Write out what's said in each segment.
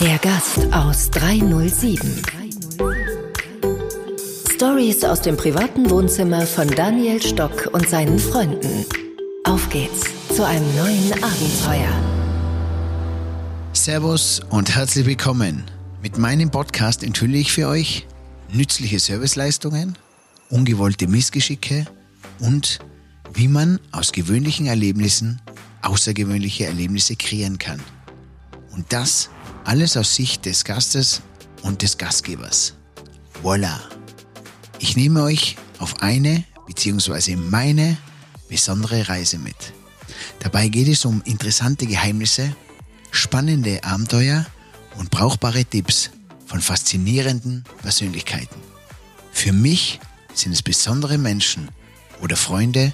Gast aus 307. Stories aus dem privaten Wohnzimmer von Daniel Stock und seinen Freunden. Auf geht's zu einem neuen Abenteuer. Servus und herzlich willkommen. Mit meinem Podcast enthülle ich für euch nützliche Serviceleistungen, ungewollte Missgeschicke und wie man aus gewöhnlichen Erlebnissen außergewöhnliche Erlebnisse kreieren kann. Und das alles aus Sicht des Gastes und des Gastgebers. Voila! Ich nehme euch auf eine bzw. meine besondere Reise mit. Dabei geht es um interessante Geheimnisse, spannende Abenteuer und brauchbare Tipps von faszinierenden Persönlichkeiten. Für mich sind es besondere Menschen oder Freunde,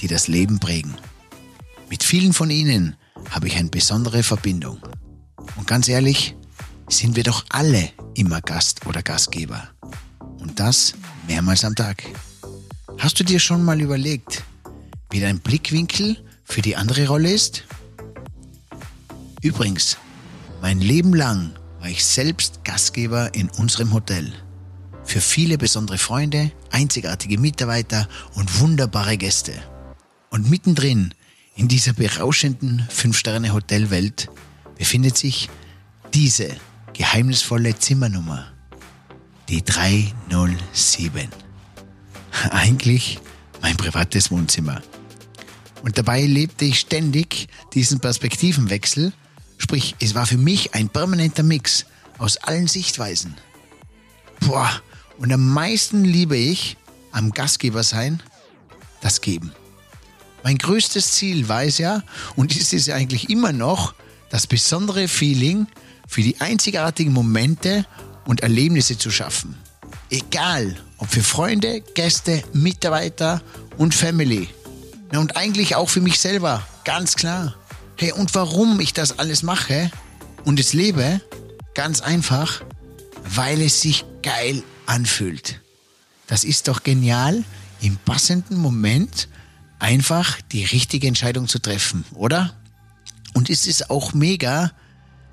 die das Leben prägen. Mit vielen von ihnen habe ich eine besondere Verbindung. Und ganz ehrlich, sind wir doch alle immer Gast oder Gastgeber. Und das mehrmals am Tag. Hast du dir schon mal überlegt, wie dein Blickwinkel für die andere Rolle ist? Übrigens, mein Leben lang war ich selbst Gastgeber in unserem Hotel. Für viele besondere Freunde, einzigartige Mitarbeiter und wunderbare Gäste. Und mittendrin in dieser berauschenden Fünf-Sterne-Hotelwelt befindet sich diese geheimnisvolle Zimmernummer, die 307. Eigentlich mein privates Wohnzimmer. Und dabei lebte ich ständig diesen Perspektivenwechsel, sprich es war für mich ein permanenter Mix aus allen Sichtweisen. Boah, und am meisten liebe ich am Gastgeber sein, das Geben. Mein größtes Ziel war es ja und ist es eigentlich immer noch, das besondere Feeling für die einzigartigen Momente und Erlebnisse zu schaffen. Egal, ob für Freunde, Gäste, Mitarbeiter und Family. und eigentlich auch für mich selber, ganz klar. Hey, und warum ich das alles mache und es lebe? Ganz einfach, weil es sich geil anfühlt. Das ist doch genial, im passenden Moment einfach die richtige Entscheidung zu treffen, oder? Und es ist auch mega,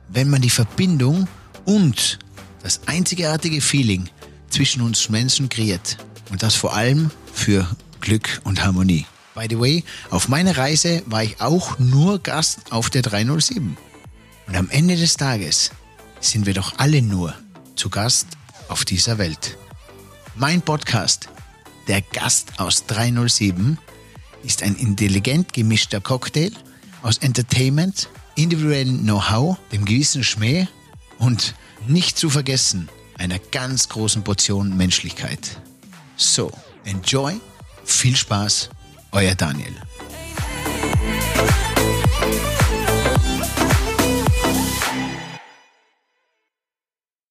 wenn man die Verbindung und das einzigartige Feeling zwischen uns Menschen kreiert. Und das vor allem für Glück und Harmonie. By the way, auf meiner Reise war ich auch nur Gast auf der 307. Und am Ende des Tages sind wir doch alle nur zu Gast auf dieser Welt. Mein Podcast, der Gast aus 307, ist ein intelligent gemischter Cocktail aus Entertainment, individuellem Know-how, dem gewissen Schmäh und nicht zu vergessen einer ganz großen Portion Menschlichkeit. So, enjoy, viel Spaß, euer Daniel.